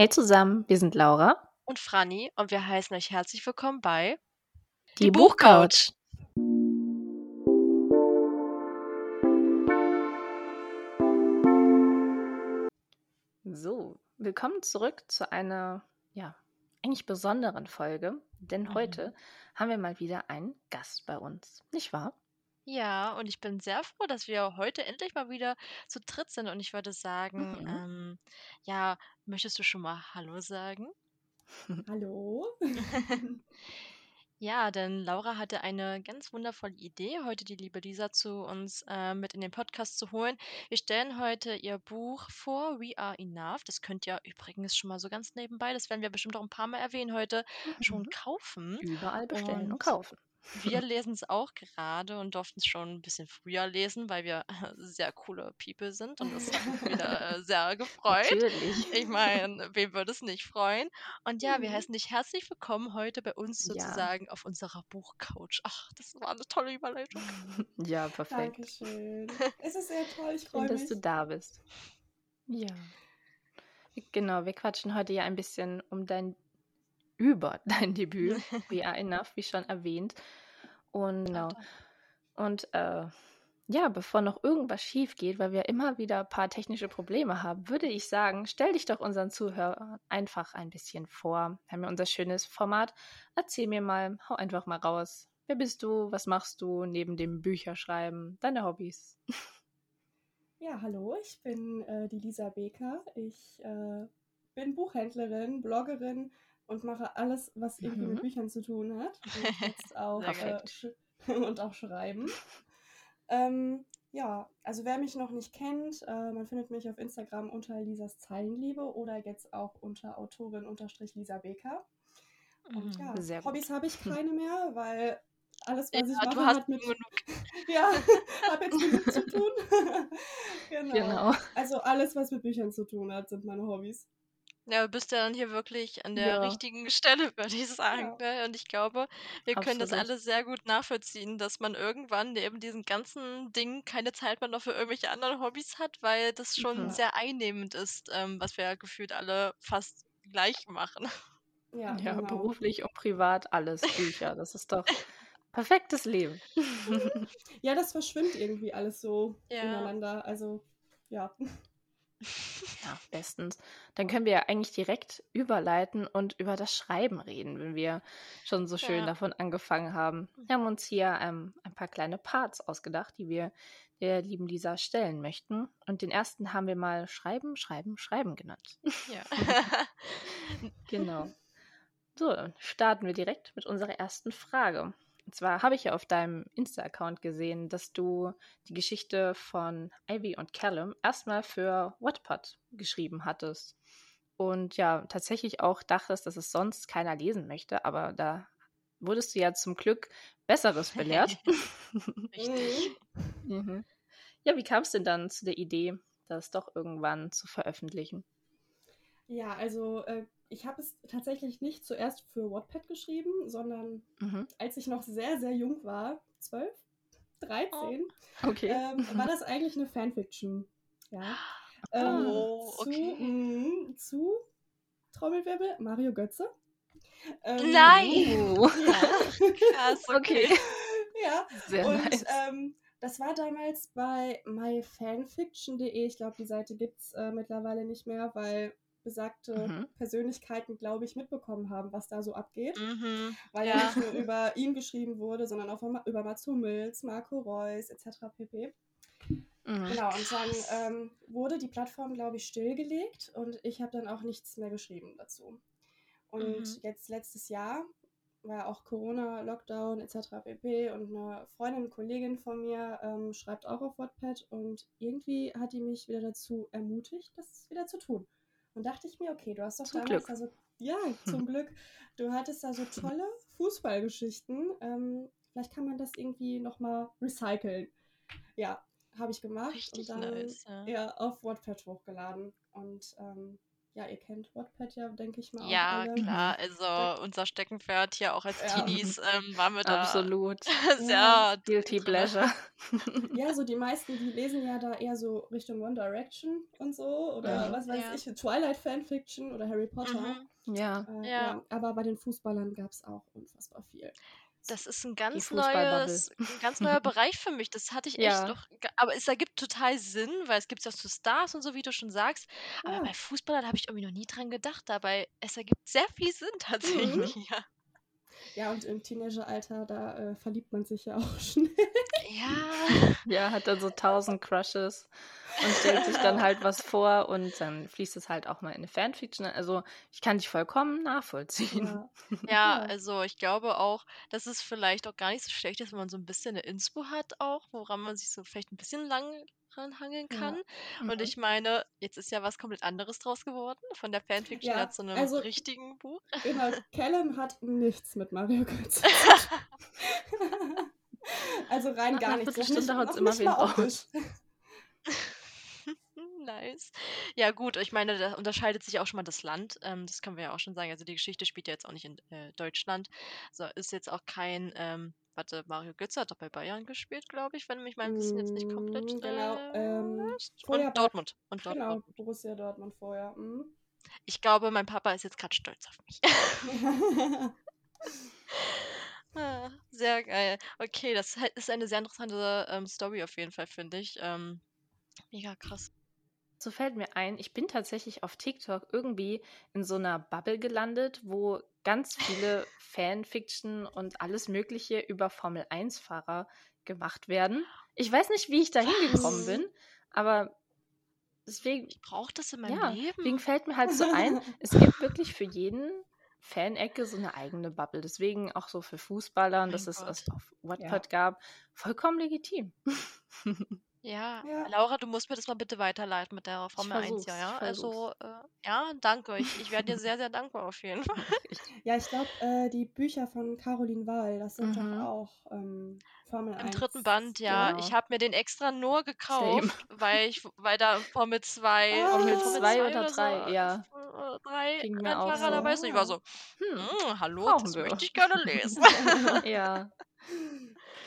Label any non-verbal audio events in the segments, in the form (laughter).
Hey zusammen, wir sind Laura und Franny und wir heißen euch herzlich willkommen bei Die, Die Buchcouch. So, willkommen zurück zu einer, ja, eigentlich besonderen Folge, denn mhm. heute haben wir mal wieder einen Gast bei uns, nicht wahr? Ja, und ich bin sehr froh, dass wir heute endlich mal wieder zu dritt sind. Und ich würde sagen, Mhm. ähm, ja, möchtest du schon mal Hallo sagen? (laughs) Hallo. (laughs) (laughs) Ja, denn Laura hatte eine ganz wundervolle Idee, heute die liebe Lisa zu uns äh, mit in den Podcast zu holen. Wir stellen heute ihr Buch vor, We Are Enough. Das könnt ihr übrigens schon mal so ganz nebenbei, das werden wir bestimmt auch ein paar Mal erwähnen heute, schon Mhm. kaufen. Überall bestellen und kaufen. Wir (laughs) lesen es auch gerade und durften es schon ein bisschen früher lesen, weil wir (laughs) sehr coole People sind und das hat mich wieder äh, sehr (laughs) gefreut. Natürlich. Ich meine, wem würde es nicht freuen? Und ja, wir mhm. heißen dich herzlich willkommen heute bei uns Ja. sozusagen auf unserer Buchcouch. Ach, das war eine tolle Überleitung. Ja, perfekt. Dankeschön. Es ist sehr toll, ich freue Schön, dass du da bist. Ja. Genau, wir quatschen heute ja ein bisschen um dein über (laughs) dein Debüt, We Are Enough, wie schon erwähnt. Und genau. Und äh, ja, bevor noch irgendwas schief geht, weil wir immer wieder ein paar technische Probleme haben, würde ich sagen, stell dich doch unseren Zuhörern einfach ein bisschen vor. Wir haben ja unser schönes Format. Erzähl mir mal, hau einfach mal raus. Wer bist du? Was machst du neben dem Bücherschreiben? Deine Hobbys? (laughs) Ja, hallo, ich bin äh, die Lisa Beker. Ich äh, bin Buchhändlerin, Bloggerin und mache alles, was irgendwie mhm. mit Büchern zu tun hat. Und, (laughs) jetzt auch, äh, (laughs) und auch schreiben. Ähm, ja, also wer mich noch nicht kennt, äh, man findet mich auf Instagram unter Lisas Zeilenliebe oder jetzt auch unter Autorin unterstrich Lisa Beker. Und mhm, ja, Hobbys habe ich keine mehr, weil alles, was ja, ich mache, hat mit. (laughs) ja, habe jetzt genug zu tun. genau. genau. Also alles, was mit Büchern zu tun hat, sind meine Hobbys. Ja, du bist ja dann hier wirklich an der Ja. richtigen (laughs) Stelle, würde ich sagen. Ja. Ne? Und ich glaube, wir können das alle sehr gut nachvollziehen, dass man irgendwann neben diesen ganzen Dingen keine Zeit mehr noch für irgendwelche anderen Hobbys hat, weil das schon Mhm. sehr einnehmend ist, ähm, was wir ja gefühlt alle fast gleich machen. Ja, (laughs) Ja, genau. beruflich und privat alles Bücher. Das ist doch perfektes Leben. (laughs) Ja, das verschwimmt irgendwie alles so Ja. ineinander. Also, ja. Ja, bestens. Dann können wir ja eigentlich direkt überleiten und über das Schreiben reden, wenn wir schon so schön ja. davon angefangen haben. Wir haben uns hier ähm, ein paar kleine Parts ausgedacht, die wir der lieben Lisa stellen möchten. Und den ersten haben wir mal Schreiben, Schreiben, Schreiben genannt. Ja. (laughs) genau. So, dann starten wir direkt mit unserer ersten Frage. Und zwar habe ich ja auf deinem Insta-Account gesehen, dass du die Geschichte von Ivy und Callum erstmal für Wattpad geschrieben hattest. Und ja, tatsächlich auch dachtest, dass es sonst keiner lesen möchte, aber da wurdest du ja zum Glück Besseres belehrt. (laughs) Richtig. (laughs) mhm. Ja, wie kam es denn dann zu der Idee, das doch irgendwann zu veröffentlichen? Ja, also äh, ich habe es tatsächlich nicht zuerst für Wattpad geschrieben, sondern mhm. als ich noch sehr, sehr jung war, 12, 13, oh. okay. ähm, war das eigentlich eine Fanfiction. Ja. (gasps) Ähm, oh, okay. Zu, mh, zu Trommelwirbel Mario Götze. Ähm, Nein! (laughs) Ja. (laughs) Krass, okay. (laughs) ja, Sehr und nice. ähm, das war damals bei myfanfiction.de. Ich glaube, die Seite gibt es äh, mittlerweile nicht mehr, weil besagte mhm. Persönlichkeiten, glaube ich, mitbekommen haben, was da so abgeht. Mhm. Weil ja. ja. nicht nur (laughs) über ihn geschrieben wurde, sondern auch über Mats Hummels, Marco Reus etc. pp. Mhm. Genau, und dann ähm, wurde die Plattform, glaube ich, stillgelegt und ich habe dann auch nichts mehr geschrieben dazu. Und mhm. jetzt letztes Jahr war auch Corona, Lockdown etc. pp. Und eine Freundin, Kollegin von mir ähm, schreibt auch auf Wattpad und irgendwie hat die mich wieder dazu ermutigt, das wieder zu tun. Und dachte ich mir, okay, du hast doch zum damals Glück. also ja, (laughs) zum Glück, du hattest da so tolle Fußballgeschichten. Ähm, vielleicht kann man das irgendwie nochmal recyceln. Ja, habe ich gemacht Richtig und dann nice, ja. ja. auf WordPad hochgeladen. Und ähm, ja, ihr kennt Wattpad ja, denke ich mal. Ja, klar. (laughs) Also unser Steckenpferd hier auch als ja. Teenies ähm, waren wir da. Absolut. (laughs) sehr ja. guilty pleasure. ja, so die meisten, die lesen ja da eher so Richtung One Direction und so oder mhm. was weiß ich, Twilight Fanfiction oder Harry Potter. Mhm. Ja. Äh, ja. Aber bei den Fußballern gab es auch unfassbar viel. Das ist ein ganz neues, (laughs) ein ganz neuer Bereich für mich. Das hatte ich echt Ja. noch. Aber es ergibt total Sinn, weil es gibt ja zu Stars und so, wie du schon sagst. Aber bei Fußballern habe ich irgendwie noch nie dran gedacht. Dabei, es ergibt sehr viel Sinn Mhm. tatsächlich, (laughs) ja. Ja, und im Teenageralter, da äh, verliebt man sich ja auch (laughs) schnell. Ja. Ja, hat dann so tausend Crushes und stellt sich dann halt was vor und dann fließt es halt auch mal in eine Fanfiction. Also ich kann dich vollkommen nachvollziehen. Ja. ja, also ich glaube auch, dass es vielleicht auch gar nicht so schlecht ist, wenn man so ein bisschen eine Inspo hat auch, woran man sich so vielleicht ein bisschen lang ranhangeln kann. Ja. Mhm. Und ich meine, jetzt ist ja was komplett anderes draus geworden, von der Fanfiction ja, zu einem also, richtigen Buch. Genau, (laughs) Callum hat nichts mit Mario (laughs) Kart zu tun. (laughs) also rein Ach, gar nichts. Bestimmt hat es immer wen raus. nice. Ja, gut, ich meine, da unterscheidet sich auch schon mal das Land. Ähm, das können wir ja auch schon sagen. Also die Geschichte spielt ja jetzt auch nicht in äh, Deutschland. So ist jetzt auch kein, ähm, warte, Mario Götze hat doch bei Bayern gespielt, glaube ich, wenn mich mein Wissen jetzt nicht komplett. Mm, genau. Ähm, und Dortmund. Und genau, Dortmund. Genau, Borussia Dortmund vorher. Mhm. Ich glaube, mein Papa ist jetzt gerade stolz auf mich. (laughs) Ah, sehr geil. Okay, das ist eine sehr interessante ähm, Story auf jeden Fall, finde ich. Ähm, mega krass. So fällt mir ein, ich bin tatsächlich auf TikTok irgendwie in so einer Bubble gelandet, wo ganz viele Fanfiction und alles Mögliche über Formel 1-Fahrer gemacht werden. Ich weiß nicht, wie ich da hingekommen bin, (laughs) aber deswegen. Ich brauche das in meinem ja, Leben. Deswegen fällt mir halt so ein, (laughs) es gibt wirklich für jeden Fanecke so eine eigene Bubble. Deswegen auch so für Fußballer, dass es es auf Wattpad ja. gab, vollkommen legitim. (laughs) Ja, Ja. Laura, du musst mir das mal bitte weiterleiten mit der Formel 1, ja, ja? Also, äh, ja, danke. Ich, ich wäre dir (laughs) sehr, sehr dankbar auf jeden Fall. (laughs) Ja, ich glaube, äh, die Bücher von Caroline Wahl, das sind Mhm. doch auch ähm, Formel Im dritten Band, ja. Ich habe mir den extra nur gekauft, weil ich, (laughs) weil da Formel 2, Ah, Formel Formel 2 oder so, 3, ja. äh, drei Ging mir auch Rennfahrer dabei sind. Ich war so, Hm, hm, hallo, das brauchen wir. möchte ich gerne lesen. Ja.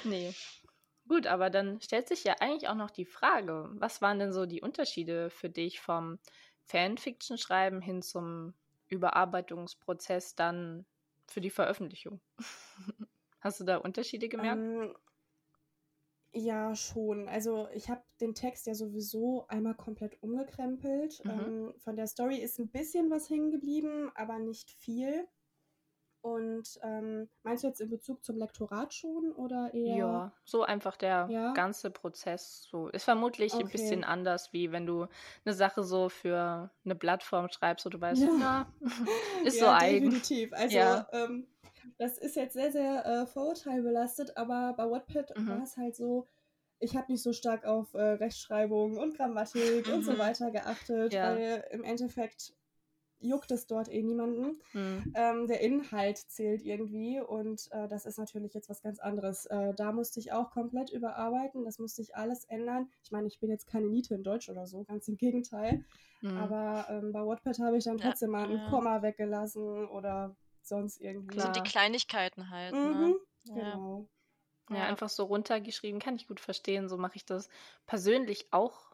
Nee. Gut, aber dann stellt sich ja eigentlich auch noch die Frage, was waren denn so die Unterschiede für dich vom Fanfiction-Schreiben hin zum Überarbeitungsprozess dann für die Veröffentlichung? (laughs) Hast du da Unterschiede gemerkt? Ähm, ja, schon. Also ich habe den Text ja sowieso einmal komplett umgekrempelt. Mhm. Ähm, von der Story ist ein bisschen was hängen geblieben, aber nicht viel. Und ähm, meinst du jetzt in Bezug zum Lektorat schon oder eher? Ja, so einfach der ja? ganze Prozess. So ist vermutlich okay. ein bisschen anders, wie wenn du eine Sache so für eine Plattform schreibst, wo du weißt, ja, na, (laughs) ist ja, so eigen. Definitiv. Also ja. ähm, das ist jetzt sehr, sehr äh, vorurteilbelastet, aber bei Wattpad mhm. war es halt so, ich habe nicht so stark auf äh, Rechtschreibung und Grammatik mhm. und so mhm. weiter geachtet, weil im Endeffekt juckt es dort eh niemanden. Mhm. Ähm, der Inhalt zählt irgendwie und äh, das ist natürlich jetzt was ganz anderes. Äh, da musste ich auch komplett überarbeiten, das musste ich alles ändern. Ich meine, ich bin jetzt keine Niete in Deutsch oder so, ganz im Gegenteil. Mhm. Aber ähm, bei Wattpad habe ich dann trotzdem ja, mal ein ja. Komma weggelassen oder sonst irgendwie. Sind die Kleinigkeiten halt. Ne? Mhm, ne? Genau. Ja. ja, einfach so runtergeschrieben, kann ich gut verstehen. So mache ich das persönlich auch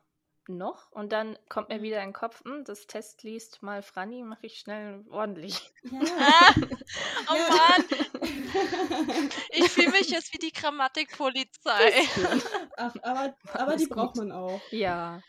noch und dann kommt mir wieder in den Kopf, hm, das Test liest mal Franny, mache ich schnell ordentlich. Ja. (laughs) oh Mann! (laughs) ich fühle mich jetzt wie die Grammatikpolizei. (laughs) Ach, aber, aber die braucht man auch. Ja.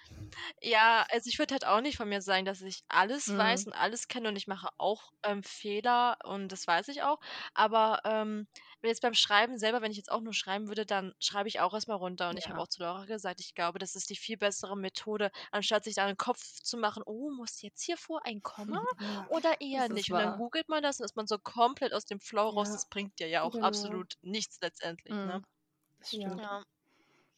Ja, also ich würde halt auch nicht von mir sagen, dass ich alles mhm. weiß und alles kenne und ich mache auch ähm, Fehler und das weiß ich auch. Aber ähm, jetzt beim Schreiben selber, wenn ich jetzt auch nur schreiben würde, dann schreibe ich auch erstmal runter. Und ich habe auch zu Laura gesagt, ich glaube, das ist die viel bessere Methode, anstatt sich da einen Kopf zu machen, oh, muss jetzt hier vor ein Komma (laughs) Ja, oder eher nicht. Und dann googelt man das und ist man so komplett aus dem Flow raus. Das bringt dir ja auch genau. absolut nichts letztendlich. Ne? Mhm. Das stimmt. Ja.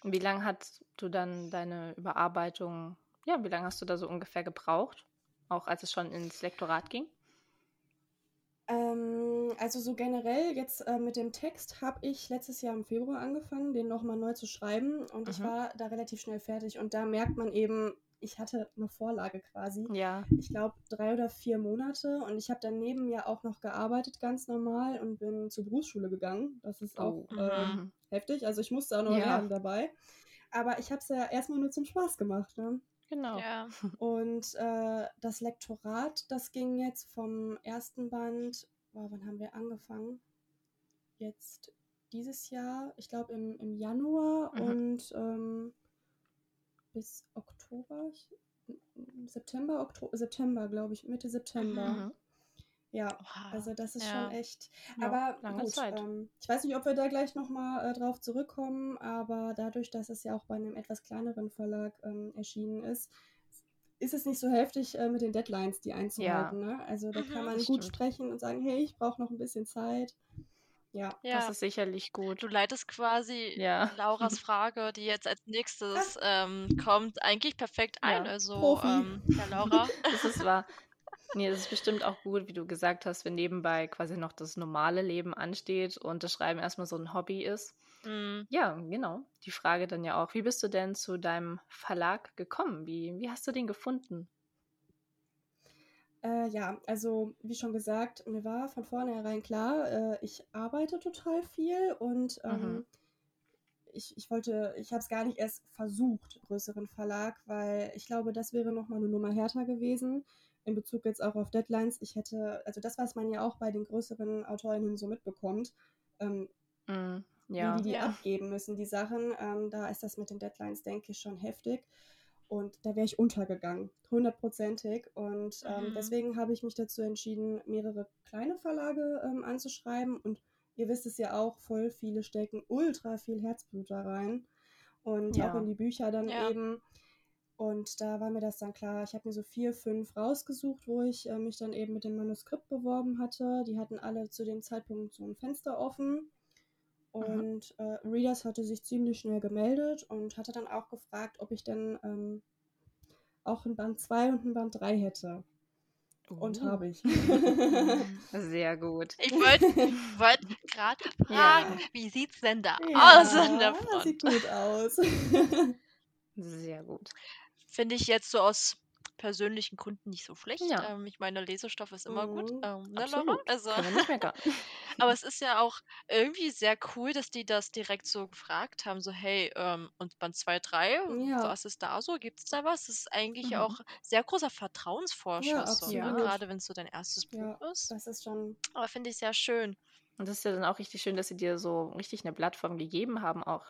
Und wie lange hast du dann deine Überarbeitung, ja, wie lange hast du da so ungefähr gebraucht? Auch als es schon ins Lektorat ging? Ähm, also so generell jetzt äh, mit dem Text habe ich letztes Jahr im Februar angefangen, den nochmal neu zu schreiben und mhm. ich war da relativ schnell fertig und da merkt man eben, ich hatte eine Vorlage quasi. Ja. Ich glaube, drei oder vier Monate. Und ich habe daneben ja auch noch gearbeitet, ganz normal, und bin zur Berufsschule gegangen. Das ist auch oh. äh, heftig. Also ich musste auch noch ja. lernen dabei. Aber ich habe es ja erstmal nur zum Spaß gemacht. Ne? Genau. Ja. Und äh, das Lektorat, das ging jetzt vom ersten Band, oh, wann haben wir angefangen? Jetzt dieses Jahr, ich glaube im, im Januar mhm. und ähm, bis Oktober, September, Oktober, September, glaube ich, Mitte September. Mhm. Ja, wow. also das ist ja. schon echt. Ja, aber lange gut, Zeit. Ähm, ich weiß nicht, ob wir da gleich nochmal äh, drauf zurückkommen, aber dadurch, dass es ja auch bei einem etwas kleineren Verlag ähm, erschienen ist, ist es nicht so heftig äh, mit den Deadlines, die einzuhalten. Ja. Ne? Also da mhm, kann man gut stimmt. sprechen und sagen, hey, ich brauche noch ein bisschen Zeit. Ja, ja, das ist sicherlich gut. Du leitest quasi ja. Lauras (laughs) Frage, die jetzt als nächstes ähm, kommt, eigentlich perfekt ein. Ja. Also, ähm, Herr Laura. (laughs) das ist wahr. Nee, das ist bestimmt auch gut, wie du gesagt hast, wenn nebenbei quasi noch das normale Leben ansteht und das Schreiben erstmal so ein Hobby ist. Mm. Ja, genau. Die Frage dann ja auch, wie bist du denn zu deinem Verlag gekommen? Wie, wie hast du den gefunden? Äh, ja, also wie schon gesagt, mir war von vornherein klar, äh, ich arbeite total viel und ähm, mhm. ich, ich wollte, ich habe es gar nicht erst versucht, größeren Verlag, weil ich glaube, das wäre nochmal eine Nummer härter gewesen in Bezug jetzt auch auf Deadlines. Ich hätte, also das, was man ja auch bei den größeren Autorinnen so mitbekommt, ähm, mm, ja. wie die die ja. abgeben müssen, die Sachen, ähm, da ist das mit den Deadlines, denke ich, schon heftig. Und da wäre ich untergegangen, hundertprozentig. Und ähm, mhm. deswegen habe ich mich dazu entschieden, mehrere kleine Verlage ähm, anzuschreiben. Und ihr wisst es ja auch, voll viele stecken ultra viel Herzblut da rein. Und ja. auch in die Bücher dann ja. eben. Und da war mir das dann klar. Ich habe mir so vier, fünf rausgesucht, wo ich äh, mich dann eben mit dem Manuskript beworben hatte. Die hatten alle zu dem Zeitpunkt so ein Fenster offen. Und äh, Readers hatte sich ziemlich schnell gemeldet und hatte dann auch gefragt, ob ich denn ähm, auch ein Band 2 und ein Band 3 hätte. Uh. Und habe ich. (laughs) Sehr gut. Ich wollte wollt gerade (laughs) fragen, ja. wie sieht's denn da ja, aus an der Front? Sieht gut aus. (laughs) Sehr gut. Finde ich jetzt so aus persönlichen Gründen nicht so schlecht. Ja. Ähm, ich meine, Lesestoff ist immer mhm. gut. Ähm, ne, Laura? Also, (laughs) aber es ist ja auch irgendwie sehr cool, dass die das direkt so gefragt haben, so hey, ähm, und Band 2, 3, ja. was ist da so? Gibt es da was? Das ist eigentlich mhm. auch sehr großer Vertrauensvorschuss, ja, so, ne? gerade wenn es so dein erstes Buch ist. Das ist schon. Aber finde ich sehr schön. Und das ist ja dann auch richtig schön, dass sie dir so richtig eine Plattform gegeben haben, auch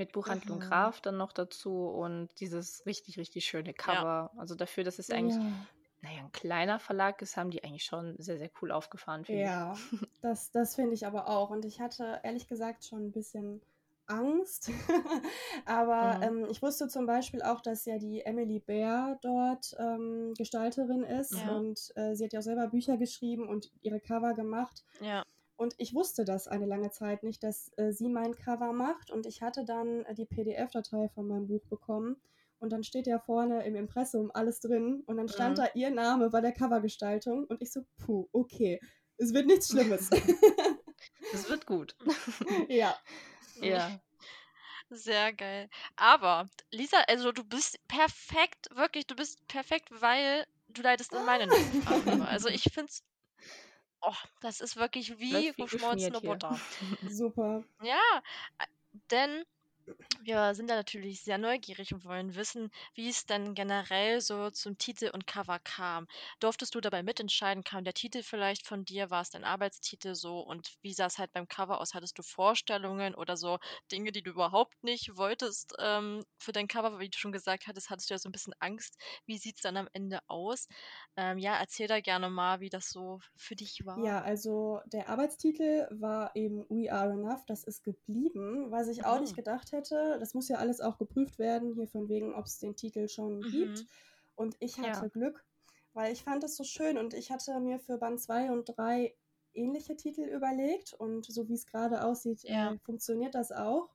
mit Buchhandlung mhm. Graf dann noch dazu und dieses richtig, richtig schöne Cover. Ja. Also dafür, dass es eigentlich, ja. naja, ein kleiner Verlag ist, haben die eigentlich schon sehr, sehr cool aufgefahren. Ja, das, das finde ich aber auch. Und ich hatte ehrlich gesagt schon ein bisschen Angst. (laughs) aber mhm. ähm, ich wusste zum Beispiel auch, dass ja die Emily Bär dort ähm, Gestalterin ist ja. und äh, sie hat ja auch selber Bücher geschrieben und ihre Cover gemacht. Ja. Und ich wusste das eine lange Zeit nicht, dass äh, sie mein Cover macht. Und ich hatte dann äh, die PDF-Datei von meinem Buch bekommen. Und dann steht ja vorne im Impressum alles drin. Und dann stand mhm. da ihr Name bei der Covergestaltung. Und ich so, puh, okay, es wird nichts Schlimmes. (laughs) es wird gut. (laughs) ja. Ja. Sehr geil. Aber, Lisa, also du bist perfekt, wirklich, du bist perfekt, weil du leidest in meine nächste (laughs) Frage. Also ich finde es Oh, das ist wirklich wie geschmolzene Butter. (laughs) Super. Ja, denn wir sind da natürlich sehr neugierig und wollen wissen, wie es denn generell so zum Titel und Cover kam. Durftest du dabei mitentscheiden? Kam der Titel vielleicht von dir? War es dein Arbeitstitel so? Und wie sah es halt beim Cover aus? Hattest du Vorstellungen oder so Dinge, die du überhaupt nicht wolltest ähm, für dein Cover? Wie du schon gesagt hattest, hattest du ja so ein bisschen Angst. Wie sieht es dann am Ende aus? Ähm, ja, erzähl da gerne mal, wie das so für dich war. Ja, also der Arbeitstitel war eben We Are Enough. Das ist geblieben, was ich auch mhm. nicht gedacht hätte. Das muss ja alles auch geprüft werden, hier von wegen, ob es den Titel schon mhm. gibt. Und ich hatte ja. Glück, weil ich fand es so schön und ich hatte mir für Band 2 und 3 ähnliche Titel überlegt und so wie es gerade aussieht, ja. äh, funktioniert das auch.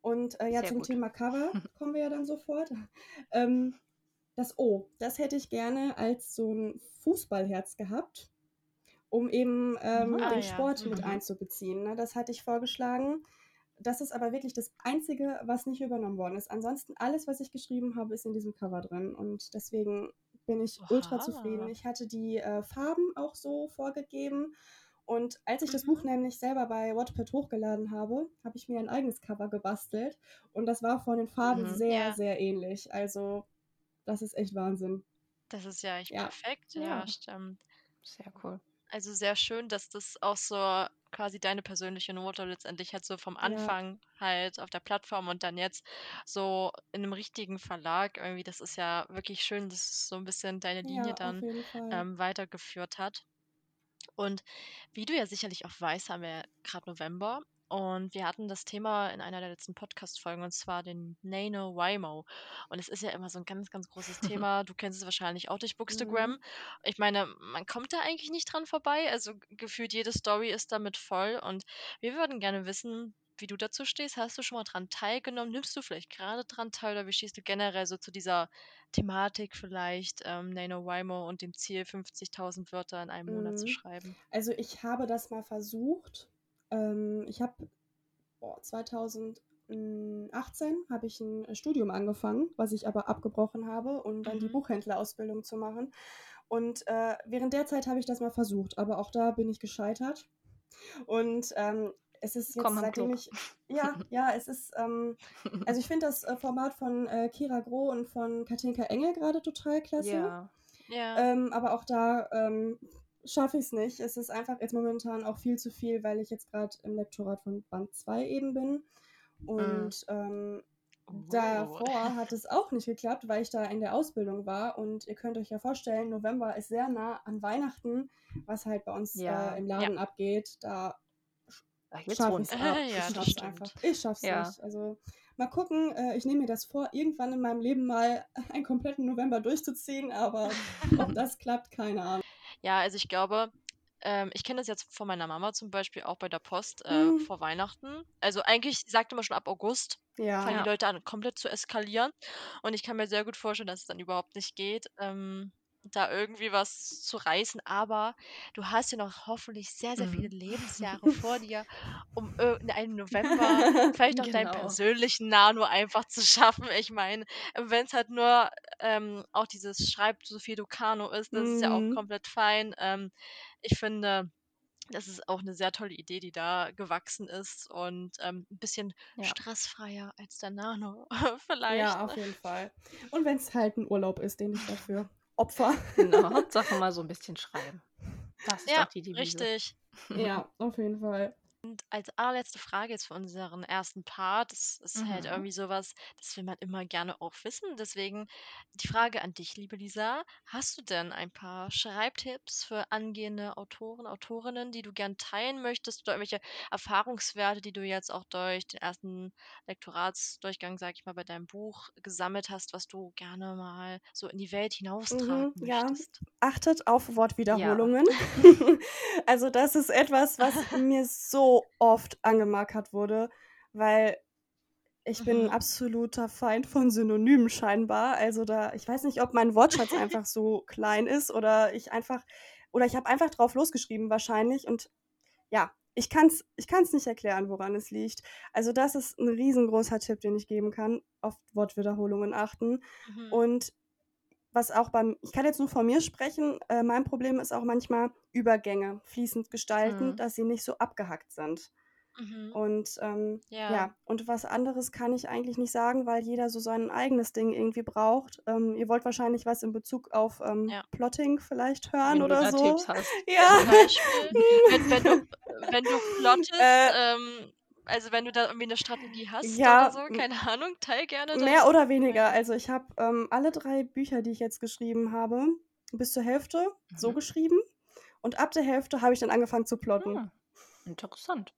Und äh, ja, Sehr zum gut. Thema Cover (laughs) kommen wir ja dann sofort. Ähm, das O, das hätte ich gerne als so ein Fußballherz gehabt, um eben ähm, ah, den ja. Sport mhm. mit einzubeziehen. Ne? Das hatte ich vorgeschlagen das ist aber wirklich das Einzige, was nicht übernommen worden ist. Ansonsten alles, was ich geschrieben habe, ist in diesem Cover drin. Und deswegen bin ich Oha. ultra zufrieden. Ich hatte die äh, Farben auch so vorgegeben. Und als ich das Buch mhm. nämlich selber bei Wattpad hochgeladen habe, habe ich mir ein eigenes Cover gebastelt. Und das war von den Farben mhm, sehr, ja. sehr ähnlich. Also, das ist echt Wahnsinn. Das ist ja echt ja. perfekt. Ja. ja, stimmt. Sehr cool. Also sehr schön, dass das auch so quasi deine persönliche Note letztendlich halt so vom Anfang ja. halt auf der Plattform und dann jetzt so in einem richtigen Verlag irgendwie, das ist ja wirklich schön, dass es so ein bisschen deine Linie ja, dann ähm, weitergeführt hat. Und wie du ja sicherlich auch weißt, haben wir gerade November und wir hatten das Thema in einer der letzten Podcast-Folgen und zwar den Nano Waymo. Und es ist ja immer so ein ganz, ganz großes (laughs) Thema. Du kennst es wahrscheinlich auch durch Bookstagram. Mhm. Ich meine, man kommt da eigentlich nicht dran vorbei. Also gefühlt jede Story ist damit voll. Und wir würden gerne wissen, wie du dazu stehst. Hast du schon mal dran teilgenommen? Nimmst du vielleicht gerade dran teil oder wie stehst du generell so zu dieser Thematik vielleicht, ähm, NaNoWriMo und dem Ziel, 50.000 Wörter in einem mhm. Monat zu mhm. schreiben? Also ich habe das mal versucht ähm, ich habe 2018 habe ich ein äh, Studium angefangen, was ich aber abgebrochen habe, um dann mhm. die Buchhändlerausbildung zu machen. Und äh, während der Zeit habe ich das mal versucht, aber auch da bin ich gescheitert. Und ähm, es ist jetzt, Komm, seitdem ich. Ja, ja, es ist. Ähm, (laughs) also, ich finde das äh, Format von äh, Kira Groh und von Katinka Engel gerade total klasse. Ja. ja. Ähm, aber auch da ähm, schaffe ich es nicht. Es ist einfach jetzt momentan auch viel zu viel, weil ich jetzt gerade im Lektorat von Band 2 eben bin. Und mm. ähm, oh. davor hat es auch nicht geklappt, weil ich da in der Ausbildung war. Und ihr könnt euch ja vorstellen, November ist sehr nah an Weihnachten, was halt bei uns ja. äh, im Laden ja. abgeht. Da schaffe ich es ja, ich schaff's einfach. Ich schaff's ja. nicht. Also mal gucken. Äh, ich nehme mir das vor, irgendwann in meinem Leben mal (laughs) einen kompletten November durchzuziehen, aber ob das klappt, keine Ahnung. Ja, also ich glaube, ähm, ich kenne das jetzt von meiner Mama zum Beispiel auch bei der Post äh, mhm. vor Weihnachten. Also eigentlich, sagt immer schon ab August, ja. fangen die Leute an, komplett zu eskalieren. Und ich kann mir sehr gut vorstellen, dass es dann überhaupt nicht geht. Ähm, da irgendwie was zu reißen, aber du hast ja noch hoffentlich sehr, sehr viele mhm. Lebensjahre vor (laughs) dir, um in einem November vielleicht auch genau. deinen persönlichen Nano einfach zu schaffen. Ich meine, wenn es halt nur ähm, auch dieses Schreibt so viel du Kano ist, das mhm. ist ja auch mhm. komplett fein. Ähm, ich finde, das ist auch eine sehr tolle Idee, die da gewachsen ist und ähm, ein bisschen ja. stressfreier als der Nano (laughs) vielleicht. Ja, auf jeden Fall. Und wenn es halt ein Urlaub ist, den ich dafür Opfer. Genau, (laughs) Hauptsache mal so ein bisschen schreiben. Das ist ja, doch die Devise. richtig. (laughs) Ja, auf jeden Fall. Und als allerletzte Frage jetzt für unseren ersten Part, das ist halt mhm. halt irgendwie sowas, das will man immer gerne auch wissen. Deswegen die Frage an dich, liebe Lisa. Hast du denn ein paar Schreibtipps für angehende Autoren, Autorinnen, die du gern teilen möchtest oder irgendwelche Erfahrungswerte, die du jetzt auch durch den ersten Lektoratsdurchgang, sag ich mal, bei deinem Buch gesammelt hast, was du gerne mal so in die Welt hinaustragen mhm, möchtest? Ja, achtet auf Wortwiederholungen. Ja. (laughs) also das ist etwas, was mir so oft angemarkert wurde, weil ich bin ein mhm. absoluter Feind von Synonymen scheinbar. Also da, ich weiß nicht, ob mein Wortschatz (laughs) einfach so klein ist oder ich einfach, oder ich habe einfach drauf losgeschrieben wahrscheinlich und ja, ich kann es ich kann's nicht erklären, woran es liegt. Also das ist ein riesengroßer Tipp, den ich geben kann, auf Wortwiederholungen achten. Mhm. Und was auch beim, ich kann jetzt nur von mir sprechen, äh, mein Problem ist auch manchmal Übergänge fließend gestalten, mhm. dass sie nicht so abgehackt sind. Mhm. Und ähm, ja. ja. und was anderes kann ich eigentlich nicht sagen, weil jeder so sein eigenes Ding irgendwie braucht. Ähm, ihr wollt wahrscheinlich was in Bezug auf ähm, ja. Plotting vielleicht hören wenn oder so. Tipps hast. Ja. wenn, wenn, du, (laughs) wenn du plottest, äh, ähm, also wenn du da irgendwie eine Strategie hast ja, oder so, keine Ahnung, teil gerne. Mehr oder weniger. Also ich habe ähm, alle drei Bücher, die ich jetzt geschrieben habe, bis zur Hälfte mhm. so geschrieben. Und ab der Hälfte habe ich dann angefangen zu plotten. Ah, interessant.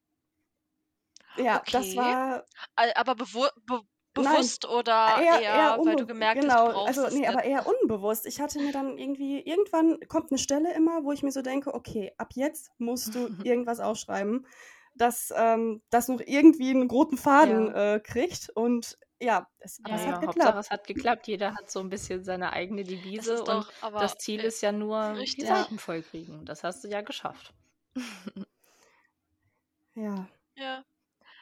Ja, okay. das war. Aber bewu be bewusst Nein, oder eher, eher weil du gemerkt genau, hast, du also nee, aber eher unbewusst. Ich hatte mir dann irgendwie irgendwann kommt eine Stelle immer, wo ich mir so denke, okay, ab jetzt musst du (laughs) irgendwas aufschreiben dass ähm, das noch irgendwie einen roten Faden ja. äh, kriegt. Und ja, es, ja, es hat ja, geklappt. es hat geklappt. Jeder hat so ein bisschen seine eigene Devise das und doch, das Ziel ist ja nur, richtig. die Seiten voll kriegen. Das hast du ja geschafft. (laughs) ja. Ja.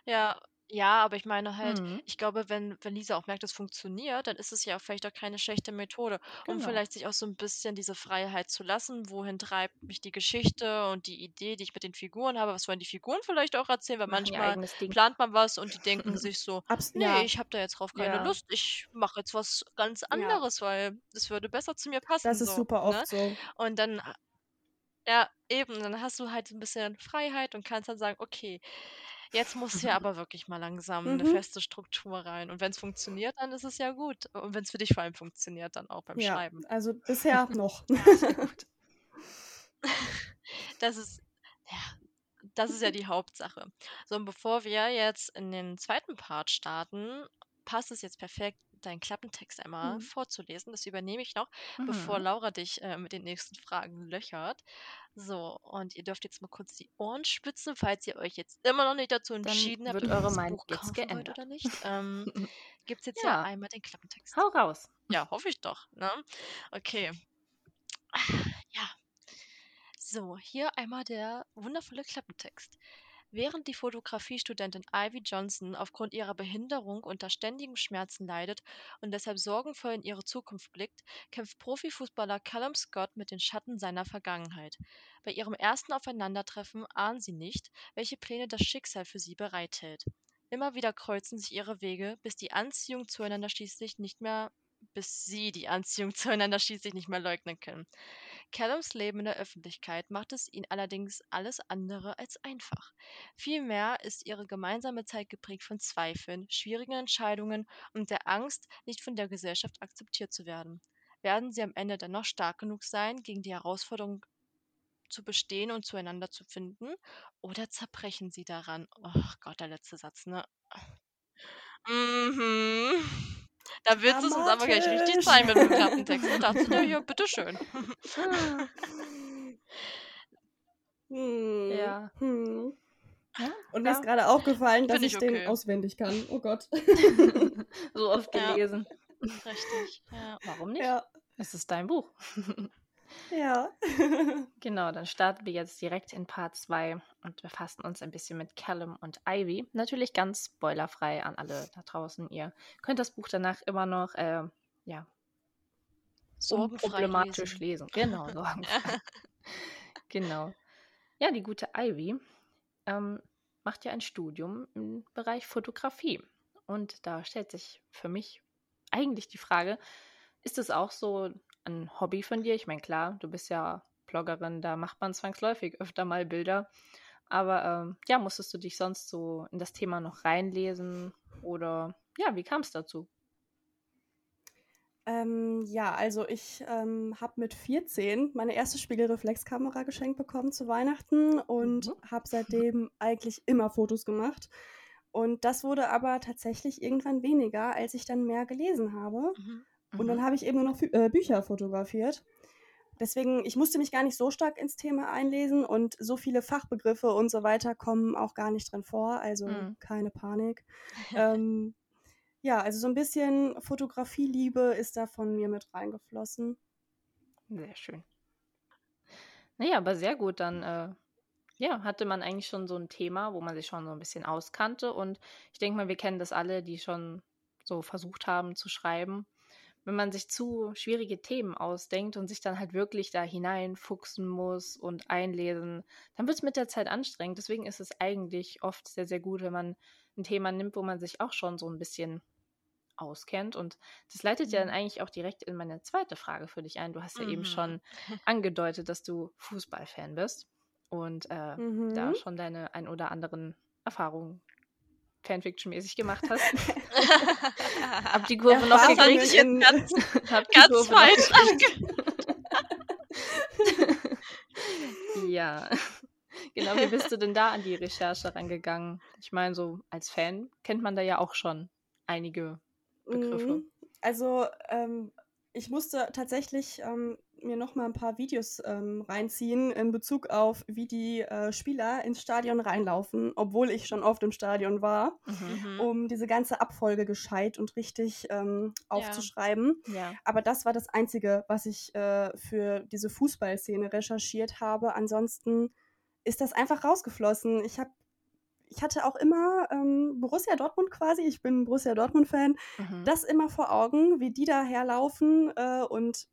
Ja, Ja, aber ich meine halt, Mhm. ich glaube, wenn wenn Lisa auch merkt, es funktioniert, dann ist es ja vielleicht auch keine schlechte Methode, um Genau. vielleicht sich auch so ein bisschen diese Freiheit zu lassen. Wohin treibt mich die Geschichte und die Idee, die ich mit den Figuren habe? Was wollen die Figuren vielleicht auch erzählen? Weil manchmal plant man was und die denken (laughs) sich so: Abs „Ne, ja, ich habe da jetzt drauf keine Ja. Lust. Ich mache jetzt was ganz Ja. anderes, weil es würde besser zu mir passen“, Das ist super ne? oft so. Und dann ja, eben, dann hast du halt ein bisschen Freiheit und kannst dann sagen: „Okay, Jetzt muss hier aber wirklich mal langsam eine mhm. feste Struktur rein. Und wenn es funktioniert, dann ist es ja gut. Und wenn es für dich vor allem funktioniert, dann auch beim ja, Schreiben. Also bisher noch. (laughs) Ja, sehr gut. (laughs) Das ist, ja, das ist ja die Hauptsache. So, und bevor wir jetzt in den zweiten Part starten, passt es jetzt perfekt, deinen Klappentext einmal mhm. vorzulesen. Das übernehme ich noch, mhm. bevor Laura dich äh, mit den nächsten Fragen löchert. So, und ihr dürft jetzt mal kurz die Ohren spitzen, falls ihr euch jetzt immer noch nicht dazu entschieden Dann habt, wird eure Meinung jetzt geändert oder nicht. Ähm, (laughs) Gibt es jetzt ja. ja einmal den Klappentext. Hau raus. Ja, hoffe ich doch. Ne? Okay. Ja. So, hier einmal der wundervolle Klappentext. Während die Fotografiestudentin Ivy Johnson aufgrund ihrer Behinderung unter ständigem Schmerzen leidet und deshalb sorgenvoll in ihre Zukunft blickt, kämpft Profifußballer Callum Scott mit den Schatten seiner Vergangenheit. Bei ihrem ersten Aufeinandertreffen ahnen sie nicht, welche Pläne das Schicksal für sie bereithält. Immer wieder kreuzen sich ihre Wege, bis die Anziehung zueinander schließlich nicht mehr bis sie die Anziehung (laughs) zueinander schließlich nicht mehr leugnen können. Callums Leben in der Öffentlichkeit macht es ihnen allerdings alles andere als einfach. Vielmehr ist ihre gemeinsame Zeit geprägt von Zweifeln, schwierigen Entscheidungen und der Angst, nicht von der Gesellschaft akzeptiert zu werden. Werden sie am Ende dennoch stark genug sein, gegen die Herausforderung zu bestehen und zueinander zu finden? Oder zerbrechen sie daran? Oh Gott, der letzte Satz, ne? Mhm. Da willst du es uns aber gleich richtig zeigen mit dem Klappentext. Und dachte, ja, ja, bitteschön. (laughs) Hm. Ja. Hm. Ja, und mir ja. ist gerade aufgefallen, dass ich, ich okay. den auswendig kann. Oh Gott. (laughs) so oft gelesen. Ja. Richtig. Ja. Warum nicht? Ja. Es ist dein Buch. (laughs) Ja. (laughs) genau, dann starten wir jetzt direkt in Part 2 und befassen uns ein bisschen mit Callum und Ivy. Natürlich ganz spoilerfrei an alle da draußen. Ihr könnt das Buch danach immer noch, äh, ja, problematisch lesen. lesen. Genau, (laughs) sorgenfrei. genau. Ja, die gute Ivy ähm, macht ja ein Studium im Bereich Fotografie. Und da stellt sich für mich eigentlich die Frage, ist es auch so ein Hobby von dir? Ich meine, klar, du bist ja Bloggerin, da macht man zwangsläufig öfter mal Bilder. Aber ähm, ja, musstest du dich sonst so in das Thema noch reinlesen? Oder ja, wie kam es dazu? Ähm, ja, also ich ähm, habe mit 14 meine erste Spiegelreflexkamera geschenkt bekommen zu Weihnachten und mhm. habe seitdem eigentlich immer Fotos gemacht. Und das wurde aber tatsächlich irgendwann weniger, als ich dann mehr gelesen habe. Mhm. Und dann mhm. habe ich eben nur noch äh, Bücher fotografiert. Deswegen, ich musste mich gar nicht so stark ins Thema einlesen und so viele Fachbegriffe und so weiter kommen auch gar nicht drin vor, also mhm. keine Panik. (laughs) ähm, ja, also so ein bisschen Fotografieliebe ist da von mir mit reingeflossen. Sehr schön. Naja, aber sehr gut. Dann äh, ja, hatte man eigentlich schon so ein Thema, wo man sich schon so ein bisschen auskannte. Und ich denke mal, wir kennen das alle, die schon so versucht haben zu schreiben wenn man sich zu schwierige Themen ausdenkt und sich dann halt wirklich da hineinfuchsen muss und einlesen, dann wird es mit der Zeit anstrengend. Deswegen ist es eigentlich oft sehr, sehr gut, wenn man ein Thema nimmt, wo man sich auch schon so ein bisschen auskennt. Und das leitet mhm. ja dann mhm. eigentlich auch direkt in meine zweite Frage für dich ein. Du hast ja mhm. eben schon angedeutet, dass du Fußballfan bist und äh, mhm. da schon deine ein oder anderen Erfahrungen Fanfiction-mäßig gemacht hast. (laughs) hab die Kurve noch gekriegt. In, ganz, (laughs) hab die ganz Kurve falsch (laughs) Ja. Genau, wie bist du denn da an die Recherche rangegangen? Ich meine, so als Fan kennt man da ja auch schon einige Begriffe. Mhm. Also, ähm, ich musste tatsächlich ähm, mir noch mal ein paar Videos ähm, reinziehen in Bezug auf, wie die äh, Spieler ins Stadion reinlaufen, obwohl ich schon oft im Stadion war, mhm. um diese ganze Abfolge gescheit und richtig ähm, aufzuschreiben. Ja. Ja. Aber das war das Einzige, was ich äh, für diese Fußballszene recherchiert habe. Ansonsten ist das einfach rausgeflossen. Ich habe ich hatte auch immer ähm, Borussia Dortmund quasi, ich bin Borussia Dortmund-Fan, mhm. das immer vor Augen, wie die da herlaufen äh, und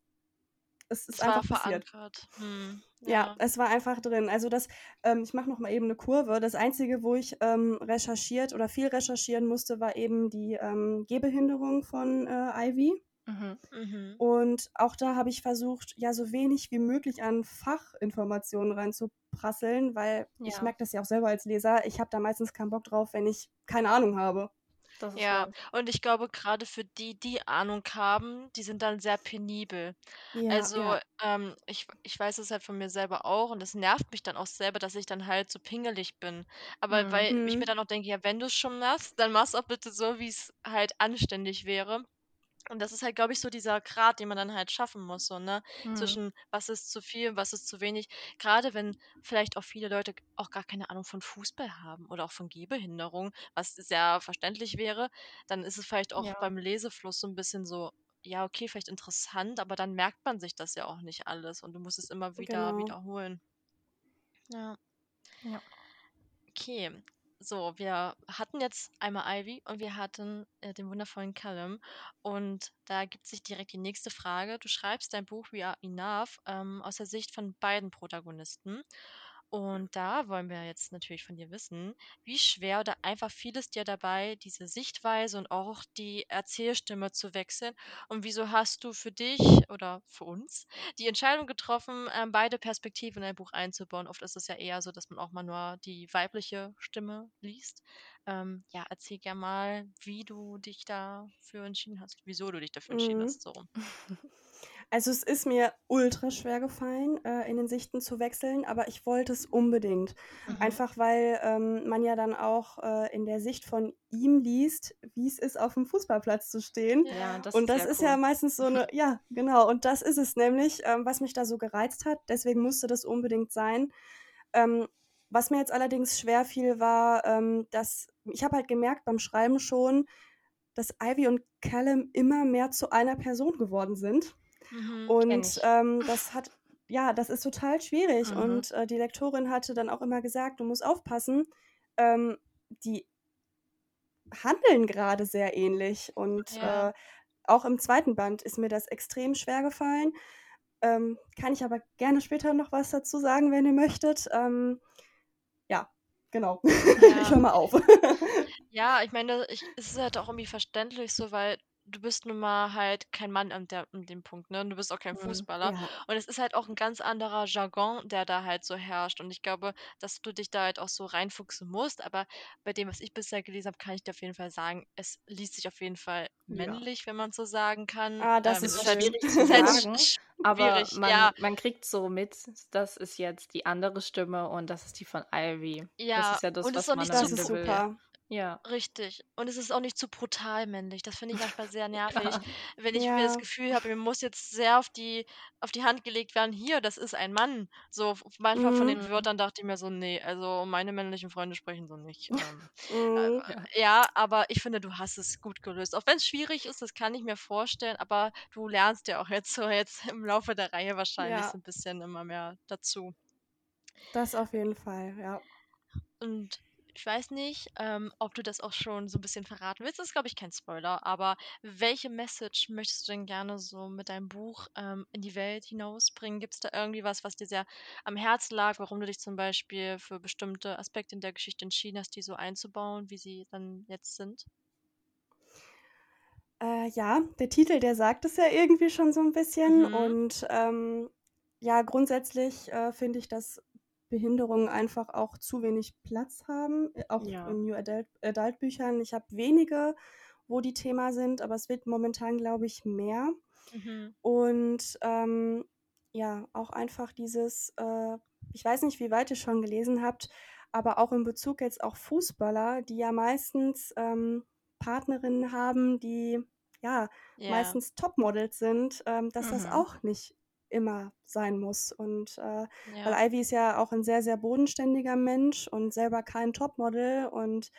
es ist es einfach passiert. Hm, ja. ja. es war einfach drin. Also das, ähm, ich mache noch mal eben eine Kurve. Das Einzige, wo ich ähm, recherchiert oder viel recherchieren musste, war eben die ähm, Gehbehinderung von äh, Ivy. Mhm. Mhm. Und auch da habe ich versucht, ja, so wenig wie möglich an Fachinformationen reinzuprasseln, weil ja. ich merke das ja auch selber als Leser. Ich habe da meistens keinen Bock drauf, wenn ich keine Ahnung habe. Ja, wahr. und ich glaube, gerade für die, die Ahnung haben, die sind dann sehr penibel. Ja, Also, ja. ähm, ich, ich weiß es halt von mir selber auch und es nervt mich dann auch selber, dass ich dann halt so pingelig bin. Aber weil ich mir mhm. dann auch denke, ja, wenn du es schon machst, dann mach's auch bitte so, wie es halt anständig wäre. Und das ist halt, glaube ich, so dieser Grad, den man dann halt schaffen muss, so, ne? Mhm. Zwischen was ist zu viel, was ist zu wenig. Gerade wenn vielleicht auch viele Leute auch gar keine Ahnung von Fußball haben oder auch von Gehbehinderung, was sehr verständlich wäre, dann ist es vielleicht auch Ja. beim Lesefluss so ein bisschen so, ja, okay, vielleicht interessant, aber dann merkt man sich das ja auch nicht alles und du musst es immer wieder Genau. wiederholen. Ja. Ja. Okay, so, wir hatten jetzt einmal Ivy und wir hatten äh, den wundervollen Callum. Und da gibt sich direkt die nächste Frage. Du schreibst dein Buch We Are Enough ähm, aus der Sicht von beiden Protagonisten. Und da wollen wir jetzt natürlich von dir wissen, wie schwer oder einfach fiel es dir dabei, diese Sichtweise und auch die Erzählstimme zu wechseln? Und wieso hast du für dich oder für uns die Entscheidung getroffen, ähm, beide Perspektiven in ein Buch einzubauen? Oft ist es ja eher so, dass man auch mal nur die weibliche Stimme liest. Ähm, ja, erzähl gerne mal, wie du dich dafür entschieden hast, wieso du dich dafür entschieden mhm. hast. So. (laughs) Also es ist mir ultra schwer gefallen, äh, in den Sichten zu wechseln, aber ich wollte es unbedingt. Mhm. Einfach weil ähm, man ja dann auch äh, in der Sicht von ihm liest, wie es ist, auf dem Fußballplatz zu stehen. Ja, das und das ist cool. ja meistens so eine, ja, genau, und das ist es nämlich, ähm, was mich da so gereizt hat. Deswegen musste das unbedingt sein. Ähm, was mir jetzt allerdings schwer fiel, war, ähm, dass ich habe halt gemerkt beim Schreiben schon, dass Ivy und Callum immer mehr zu einer Person geworden sind. Mhm, und ähm, das hat, ja, das ist total schwierig. Mhm. Und äh, die Lektorin hatte dann auch immer gesagt, du musst aufpassen, ähm, die handeln gerade sehr ähnlich. Und ja. äh, auch im zweiten Band ist mir das extrem schwer gefallen. Ähm, kann ich aber gerne später noch was dazu sagen, wenn ihr möchtet. Ähm, ja, genau. (laughs) Ja. ich höre mal auf. (laughs) ja, ich meine, ich, es ist halt auch irgendwie verständlich so, weil du bist nun mal halt kein Mann an, der, an dem Punkt, ne? Und du bist auch kein Mhm, Fußballer. ja. Und es ist halt auch ein ganz anderer Jargon, der da halt so herrscht. Und ich glaube, dass du dich da halt auch so reinfuchsen musst. Aber bei dem, was ich bisher gelesen habe, kann ich dir auf jeden Fall sagen, es liest sich auf jeden Fall Ja. männlich, wenn man so sagen kann. Ah, das Ähm, ist schwierig zu (laughs) sagen, aber man, ja. man kriegt so mit, das ist jetzt die andere Stimme und das ist die von Ivy. Das Ja, ist ja das, und es ist auch was nicht man am Das ist will. Ja. Richtig. Und es ist auch nicht zu brutal männlich. Das finde ich manchmal sehr (laughs) nervig, Ja. wenn ich mir das Gefühl habe, mir muss jetzt sehr auf die, auf die Hand gelegt werden, hier, das ist ein Mann. So, manchmal von den mhm. Wörtern dachte ich mir so, nee, also meine männlichen Freunde sprechen so nicht. Ähm, (laughs) Mhm. äh, ja, aber ich finde, du hast es gut gelöst. Auch wenn es schwierig ist, das kann ich mir vorstellen, aber du lernst ja auch jetzt so jetzt im Laufe der Reihe wahrscheinlich so ein bisschen immer mehr dazu. Das auf jeden Fall, ja. Und ich weiß nicht, ähm, ob du das auch schon so ein bisschen verraten willst. Das ist, glaube ich, kein Spoiler, aber welche Message möchtest du denn gerne so mit deinem Buch ähm, in die Welt hinausbringen? Gibt es da irgendwie was, was dir sehr am Herzen lag, warum du dich zum Beispiel für bestimmte Aspekte in der Geschichte entschieden hast, die so einzubauen, wie sie dann jetzt sind? Äh, ja, der Titel, der sagt es ja irgendwie schon so ein bisschen. Mhm. Und ähm, ja, grundsätzlich äh, finde ich das Behinderungen einfach auch zu wenig Platz haben, äh, auch ja. in New Adult, Adult Büchern. Ich habe wenige, wo die Thema sind, aber es wird momentan, glaube ich, mehr. Mhm. Und ähm, ja, auch einfach dieses, äh, ich weiß nicht, wie weit ihr schon gelesen habt, aber auch in Bezug jetzt auch Fußballer, die ja meistens ähm, Partnerinnen haben, die ja yeah. meistens Topmodels sind, ähm, dass mhm. das auch nicht immer sein muss. Und äh, ja. weil Ivy ist ja auch ein sehr, sehr bodenständiger Mensch und selber kein Topmodel und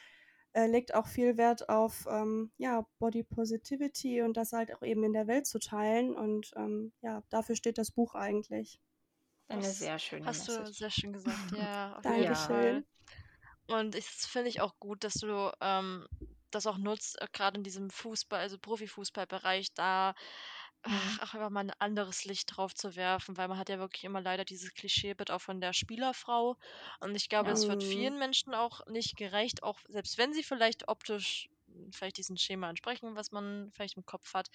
äh, legt auch viel Wert auf ähm, ja, Body Positivity und das halt auch eben in der Welt zu teilen. Und ähm, ja, dafür steht das Buch eigentlich. Eine sehr schöne Hast Message. du sehr schön gesagt, ja. Dankeschön. Und das finde ich auch gut, dass du ähm, das auch nutzt, äh, gerade in diesem Fußball, also Profifußballbereich, da Ach, einfach mal ein anderes Licht drauf zu werfen, weil man hat ja wirklich immer leider dieses Klischeebild auch von der Spielerfrau. Und ich glaube, es wird Mhm. vielen Menschen auch nicht gerecht, auch selbst wenn sie vielleicht optisch hm, vielleicht diesem Schema entsprechen, was man vielleicht im Kopf hat,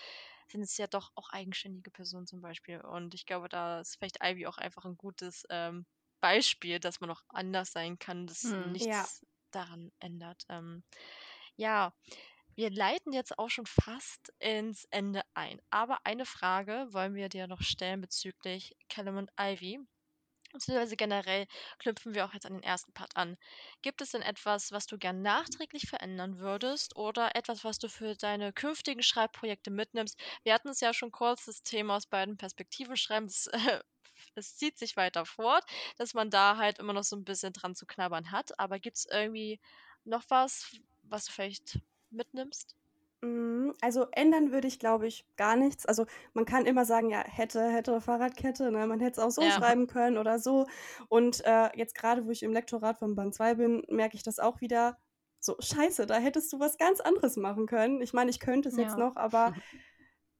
sind es ja doch auch eigenständige Personen zum Beispiel. Und ich glaube, da ist vielleicht Ivy auch einfach ein gutes ähm, Beispiel, dass man auch anders sein kann, dass Mhm. nichts Ja. daran ändert. Ähm, ja, wir leiten jetzt auch schon fast ins Ende ein. Aber eine Frage wollen wir dir noch stellen bezüglich Callum und Ivy. Beziehungsweise generell knüpfen wir auch jetzt an den ersten Part an. Gibt es denn etwas, was du gern nachträglich verändern würdest oder etwas, was du für deine künftigen Schreibprojekte mitnimmst? Wir hatten es ja schon kurz, das Thema aus beiden Perspektiven schreiben. Es, äh, (laughs) es zieht sich weiter fort, dass man da halt immer noch so ein bisschen dran zu knabbern hat. Aber gibt es irgendwie noch was, was du vielleicht mitnimmst? Mhm, also ändern würde ich, glaube ich, gar nichts. Also man kann immer sagen, ja, hätte, hätte Fahrradkette, ne? Man hätte es auch so Ja. schreiben können oder so. Und äh, jetzt gerade, wo ich im Lektorat von Band 2 bin, merke ich das auch wieder. So, scheiße, da hättest du was ganz anderes machen können. Ich meine, ich könnte es jetzt Ja. noch, aber (laughs)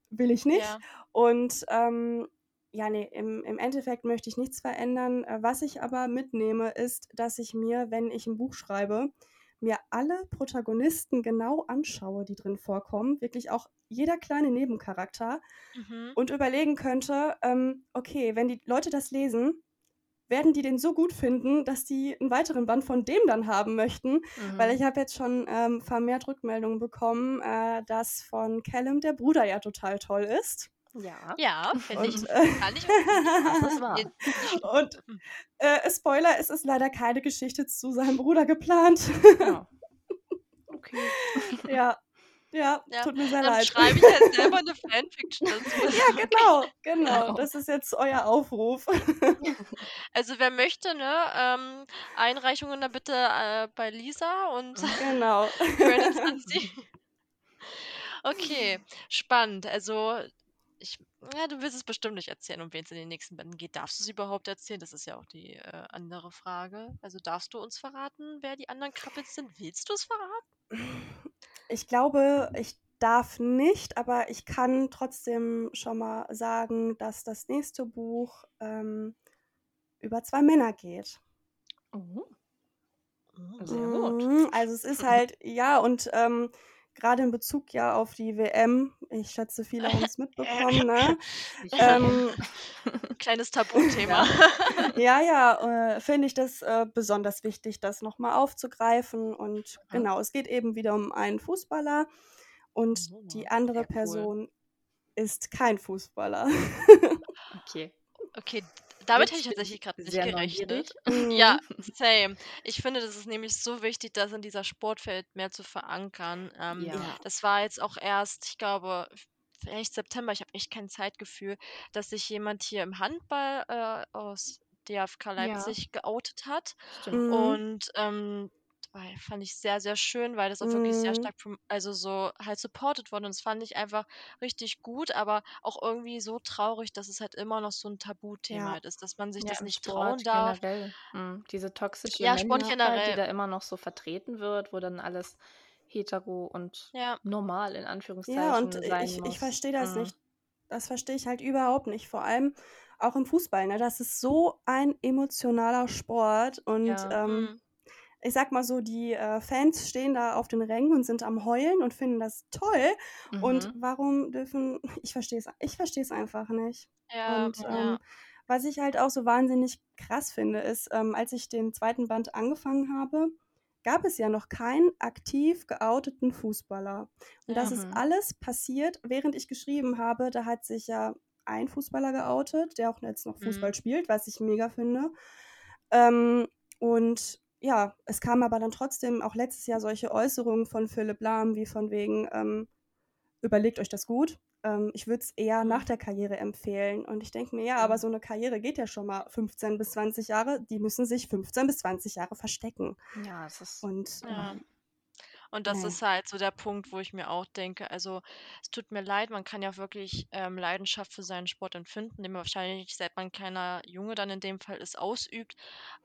will ich nicht. Ja. Und ähm, ja, nee, im, im Endeffekt möchte ich nichts verändern. Äh, Was ich aber mitnehme, ist, dass ich mir, wenn ich ein Buch schreibe, mir alle Protagonisten genau anschaue, die drin vorkommen, wirklich auch jeder kleine Nebencharakter Mhm. und überlegen könnte, ähm, okay, wenn die Leute das lesen, werden die den so gut finden, dass die einen weiteren Band von dem dann haben möchten, weil Mhm. ich habe jetzt schon ähm, vermehrt Rückmeldungen bekommen, äh, dass von Callum der Bruder ja total toll ist. Ja, Ja, finde ich. Kann (laughs) ich das wahr. und äh, Spoiler, es ist leider keine Geschichte zu seinem Bruder geplant. Ja. (laughs) Okay. ja, (laughs) ja, Ja, tut mir sehr Dann leid. schreibe ich halt selber eine Fanfiction dazu. ja, genau, genau. Genau. Das ist jetzt euer Aufruf. Also wer möchte, ne, ähm, Einreichungen dann bitte äh, bei Lisa und genau. Credits an sie. Okay, spannend. Also ich, ja, du willst es bestimmt nicht erzählen, um wen es in den nächsten Bänden geht. Darfst du es überhaupt erzählen? Das ist ja auch die äh, andere Frage. Also darfst du uns verraten, wer die anderen Krabbels sind? Willst du es verraten? Ich glaube, ich darf nicht, aber ich kann trotzdem schon mal sagen, dass das nächste Buch ähm, über zwei Männer geht. Oh, Oh. sehr gut. Mhm, Also es ist (laughs) halt, ja, und ähm, gerade in Bezug ja auf die WM, ich schätze, viele haben es (laughs) mitbekommen, ne? Ähm, Kleines Tabuthema. ja, ja, äh, finde ich das äh, besonders wichtig, das nochmal aufzugreifen. Und Ja. genau, es geht eben wieder um einen Fußballer und Oh, die andere cool. Person ist kein Fußballer. Okay. Okay, damit hätte ich tatsächlich ich gerade nicht gerechnet. neugierig. Ja, Mhm. (laughs) same. Ich finde, das ist nämlich so wichtig, das in dieser Sportwelt mehr zu verankern. Ähm, Ja. Ja. das war jetzt auch erst, ich glaube, vielleicht September, ich habe echt kein Zeitgefühl, dass sich jemand hier im Handball äh, aus DFK Ja, Leipzig geoutet hat. stimmt. Und ähm, weil- fand ich sehr, sehr schön, weil das auch wirklich sehr Mhm. stark, also so halt supported wurde. Und das fand ich einfach richtig gut, aber auch irgendwie so traurig, dass es halt immer noch so ein Tabuthema Ja. halt ist, dass man sich Ja, das nicht trauen Sport darf. generell. Mhm. Diese toxische Ja, Sport Männlichkeit, die generell. da immer noch so vertreten wird, wo dann alles hetero und Ja, normal in Ja, und Anführungszeichen sein ich, ich verstehe das Mhm. nicht. Das verstehe ich halt überhaupt nicht. Vor allem auch im Fußball. Ne? Das ist so ein emotionaler Sport. Und Ja. ähm, mm, ich sag mal so, die äh, Fans stehen da auf den Rängen und sind am Heulen und finden das toll. Und Mhm. warum dürfen, (laughs) ich verstehe es, ich verstehe es einfach nicht. ja, Und Ja. ähm, ja. was ich halt auch so wahnsinnig krass finde, ist, ähm, als ich den zweiten Band angefangen habe, gab es ja noch keinen aktiv geouteten Fußballer. Und das Ja. ist Mhm. alles passiert, während ich geschrieben habe. Da hat sich ja ein Fußballer geoutet, der auch jetzt noch Fußball Mhm. spielt, was ich mega finde. Ähm, und ja, es kamen aber dann trotzdem auch letztes Jahr solche Äußerungen von Philipp Lahm, wie von wegen, ähm, überlegt euch das gut. Ähm, ich würde es eher nach Mhm. der Karriere empfehlen. Und ich denke mir, ja, aber Mhm. so eine Karriere geht ja schon mal 15 bis 20 Jahre. Die müssen sich 15 bis 20 Jahre verstecken. Ja, es ist. Und Ja. ähm, Und das nee. ist halt so der Punkt, wo ich mir auch denke, also es tut mir leid, man kann ja wirklich ähm, Leidenschaft für seinen Sport empfinden, den man wahrscheinlich, seit man ein kleiner Junge dann in dem Fall ist, ausübt.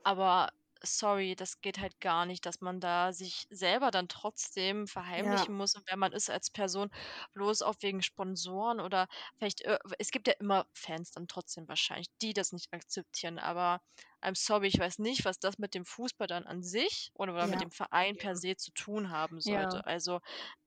Aber sorry, das geht halt gar nicht, dass man da sich selber dann trotzdem Ja. verheimlichen muss und wer man ist als Person, bloß auch wegen Sponsoren oder vielleicht, äh, es gibt ja immer Fans dann trotzdem wahrscheinlich, die das nicht akzeptieren, aber I'm sorry, ich weiß nicht, was das mit dem Fußball dann an sich oder oder mit Ja. dem Verein per se zu tun haben Ja. sollte. Also,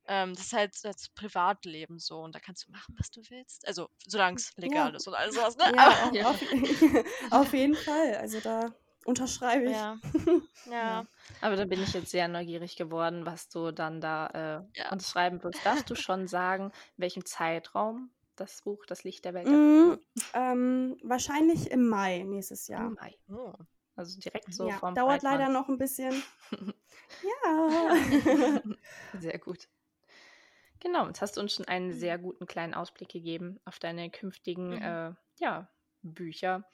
ähm, das ist halt das Privatleben so und da kannst du machen, was du willst. Also, solang's Ja. legal ist und all sowas, ne? Ja, Ja. auf, (laughs) auf jeden Fall. Also da unterschreibe ich. ja, (laughs) Ja. Aber da bin ich jetzt sehr neugierig geworden, was du dann da äh, ja. unterschreiben willst. Darfst du schon sagen, in welchem Zeitraum das Buch Das Licht der Welt Mm, ähm, wahrscheinlich im Mai nächstes Jahr. Im Mai. Oh. Also direkt so Ja, vorm dauert Pride leider noch ein bisschen. (laughs) Ja. (laughs) Sehr gut. Genau, jetzt hast du uns schon einen Mhm. sehr guten kleinen Ausblick gegeben auf deine künftigen Mhm. äh, ja, Bücher.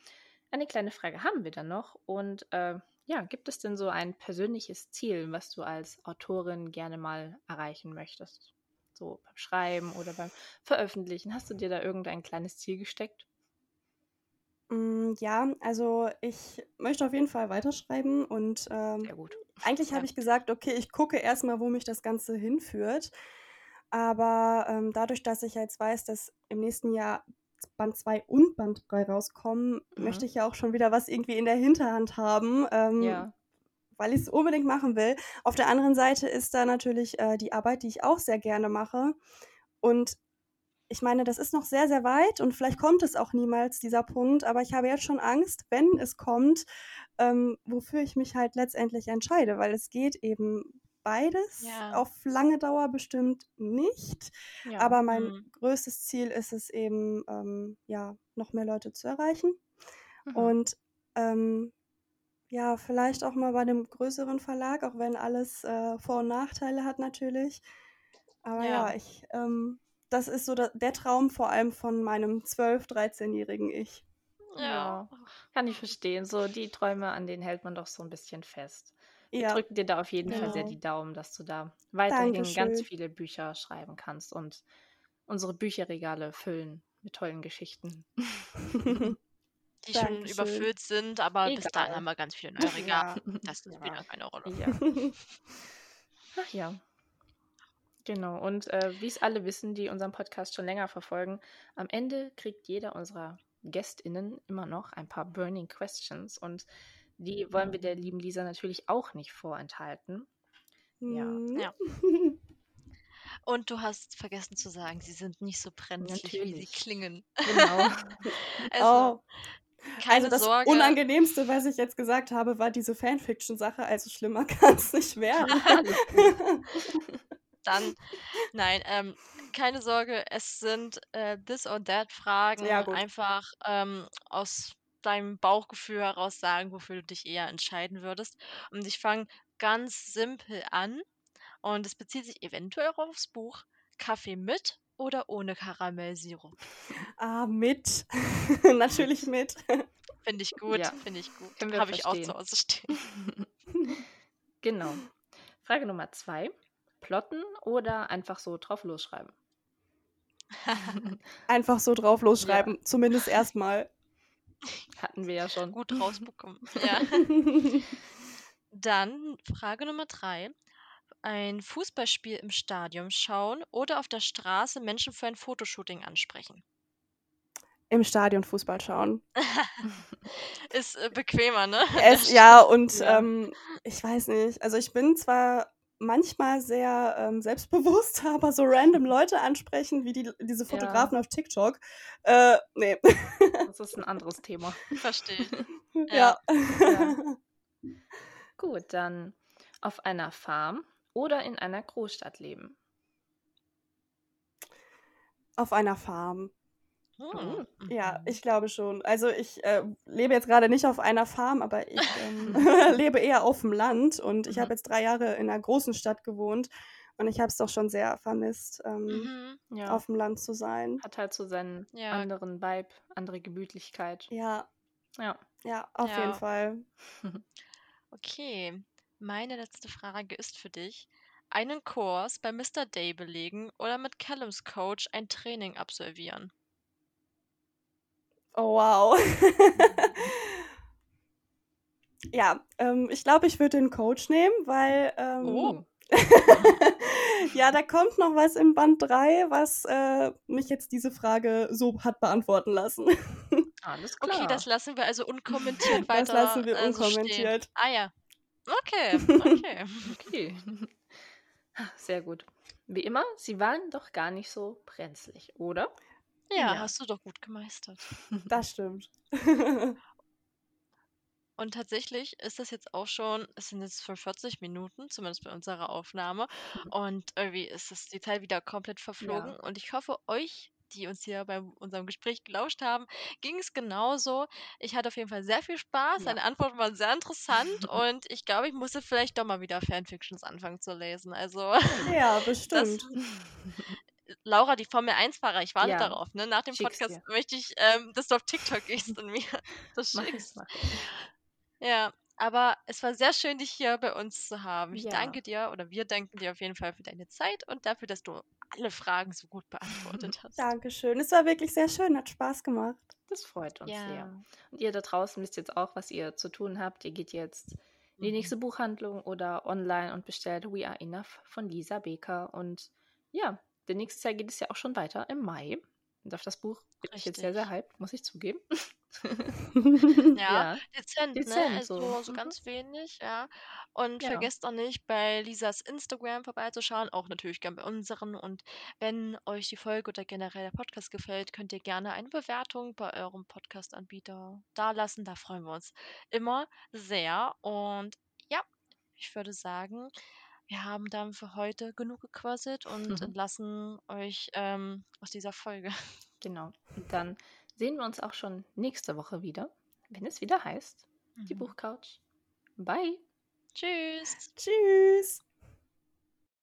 Eine kleine Frage haben wir dann noch. Und äh, ja, gibt es denn so ein persönliches Ziel, was du als Autorin gerne mal erreichen möchtest? So beim Schreiben oder beim Veröffentlichen. Hast du dir da irgendein kleines Ziel gesteckt? Mm, Ja, also ich möchte auf jeden Fall weiterschreiben und ähm, Sehr gut. (laughs) eigentlich habe Ja. ich gesagt, okay, ich gucke erstmal, wo mich das Ganze hinführt. Aber ähm, dadurch, dass ich jetzt weiß, dass im nächsten Jahr Band 2 und Band 3 rauskommen, möchte Mhm. ich ja auch schon wieder was irgendwie in der Hinterhand haben, ähm, Ja. weil ich es unbedingt machen will. Auf der anderen Seite ist da natürlich äh, die Arbeit, die ich auch sehr gerne mache. Und ich meine, das ist noch sehr, sehr weit und vielleicht kommt es auch niemals, dieser Punkt, aber ich habe jetzt schon Angst, wenn es kommt, ähm, wofür ich mich halt letztendlich entscheide, weil es geht eben beides Ja. auf lange Dauer bestimmt nicht. Ja. Aber mein Mhm. größtes Ziel ist es eben, ähm, ja, noch mehr Leute zu erreichen Mhm. und ähm, ja, vielleicht auch mal bei einem größeren Verlag, auch wenn alles äh, Vor- und Nachteile hat natürlich. Aber ja, Ja. ich, ähm, das ist so da, der Traum vor allem von meinem 12-, 13-jährigen Ich. Ja. Ja, kann ich verstehen. So die Träume, an denen hält man doch so ein bisschen fest. Wir Ja, drücken dir da auf jeden Fall sehr genau. die Daumen, dass du da weiterhin ganz Dankeschön. viele Bücher schreiben kannst und unsere Bücherregale füllen mit tollen Geschichten. (laughs) (laughs) Die schon Dankeschön. überfüllt sind, aber bis dahin Egal. haben wir ganz viele neue (laughs) Regale. Ja, Das spielt ja. keine Rolle. Ja. Ach ja. Genau. Und äh, wie es alle wissen, die unseren Podcast schon länger verfolgen, am Ende kriegt jeder unserer GästInnen immer noch ein paar Burning Questions und die wollen wir der lieben Lisa natürlich auch nicht vorenthalten. Ja. Hm. Ja. Und du hast vergessen zu sagen, sie sind nicht so brenzlig, wie sie Natürlich. klingen. Genau. (laughs) Also, Oh, keine also das Sorge. Unangenehmste, was ich jetzt gesagt habe, war diese Fanfiction-Sache. Also schlimmer (laughs) kann es nicht werden. (laughs) Dann, nein, ähm, keine Sorge, es sind äh, This or That Fragen. Ja. Einfach ähm, aus deinem Bauchgefühl heraus sagen, wofür du dich eher entscheiden würdest. Und ich fange ganz simpel an. Und es bezieht sich eventuell aufs Buch Kaffee mit oder ohne Karamellsirup. Ah, mit. (laughs) Natürlich (laughs) mit. Finde ich gut, Ja, finde ich gut. Habe ich auch zu. Hause stehen. (laughs) Genau. Frage Nummer zwei. Plotten oder einfach so drauf losschreiben? Einfach so drauf losschreiben. Zumindest erstmal. (laughs) Hatten wir ja schon. Gut rausbekommen. (laughs) Ja. Dann Frage Nummer drei. Ein Fußballspiel im Stadion schauen oder auf der Straße Menschen für ein Fotoshooting ansprechen. Im Stadion Fußball schauen. (laughs) Ist äh, bequemer, ne? Es, ja, und Ja. Ähm, ich weiß nicht. Also ich bin zwar manchmal sehr ähm, selbstbewusst, (laughs) aber so random Leute ansprechen, wie die, diese Fotografen auf TikTok. Äh, nee. Das ist ein anderes Thema. (laughs) Verstehe. (laughs) ja. Ja. Gut, dann auf einer Farm oder in einer Großstadt leben. Auf einer Farm. Hm. Ja, mhm. ich glaube schon. Also ich äh, lebe jetzt gerade nicht auf einer Farm, aber ich ähm, (laughs) (laughs) lebe eher auf dem Land und ich Mhm. habe jetzt drei Jahre in einer großen Stadt gewohnt und ich habe es doch schon sehr vermisst, ähm, Mhm. Ja. auf dem Land zu sein. Hat halt so seinen Ja. anderen Vibe, andere Gemütlichkeit. Ja, Ja. ja, auf Ja. jeden Fall. (laughs) Okay. Meine letzte Frage ist für dich. Einen Kurs bei Mr. Day belegen oder mit Callums Coach ein Training absolvieren? Oh wow. (laughs) Ja, ähm, ich glaube, ich würde den Coach nehmen, weil. Ähm, oh. (laughs) ja, da kommt noch was im Band 3, was äh, mich jetzt diese Frage so hat beantworten lassen. (laughs) Alles klar. Okay, das lassen wir also unkommentiert weiter. Das lassen wir also unkommentiert. Stehen. Ah ja. Okay, okay. okay. Sehr gut. Wie immer, sie waren doch gar nicht so brenzlig, oder? Ja, ja. hast du doch gut gemeistert. Das (laughs) stimmt. (laughs) Und tatsächlich ist das jetzt auch schon, es sind jetzt für 40 Minuten, zumindest bei unserer Aufnahme. Mhm. Und irgendwie ist es die Zeit wieder komplett verflogen. Ja. Und ich hoffe, euch, die uns hier bei unserem Gespräch gelauscht haben, ging es genauso. Ich hatte auf jeden Fall sehr viel Spaß. Ja. Deine Antworten waren sehr interessant. (laughs) und ich glaube, ich musste vielleicht doch mal wieder Fanfictions anfangen zu lesen. Also. Ja, bestimmt. Das, Laura, die Formel 1-Fahrer, ich warte ja. darauf. Ne? Nach dem Schick's Podcast dir. möchte ich, ähm, dass du auf TikTok gehst und mir (laughs) das schickst. Ja, aber es war sehr schön, dich hier bei uns zu haben. Ich Ja. danke dir oder wir danken dir auf jeden Fall für deine Zeit und dafür, dass du alle Fragen so gut beantwortet (laughs) hast. Dankeschön. Es war wirklich sehr schön, hat Spaß gemacht. Das freut uns sehr. Und ihr da draußen wisst jetzt auch, was ihr zu tun habt. Ihr geht jetzt in die nächste mhm. Buchhandlung oder online und bestellt We Are Enough von Lisa Beker. Und ja, der nächste Jahr geht es ja auch schon weiter im Mai. Und auf das Buch bin ich jetzt sehr, sehr hyped, muss ich zugeben. (laughs) (laughs) Ja, Ja. dezent, ne? Also so. so Mhm. ganz wenig, ja. Und Ja. vergesst auch nicht, bei Lisas Instagram vorbeizuschauen, auch natürlich gern bei unseren. Und wenn euch die Folge oder generell der Podcast gefällt, könnt ihr gerne eine Bewertung bei eurem Podcast-Anbieter dalassen. Da freuen wir uns immer sehr. Und ja, ich würde sagen, wir haben dann für heute genug gequasselt und Mhm. entlassen euch ähm, aus dieser Folge. (laughs) Genau. Und dann sehen wir uns auch schon nächste Woche wieder, wenn es wieder heißt, mhm. die Buchcouch. Bye. Tschüss. Tschüss.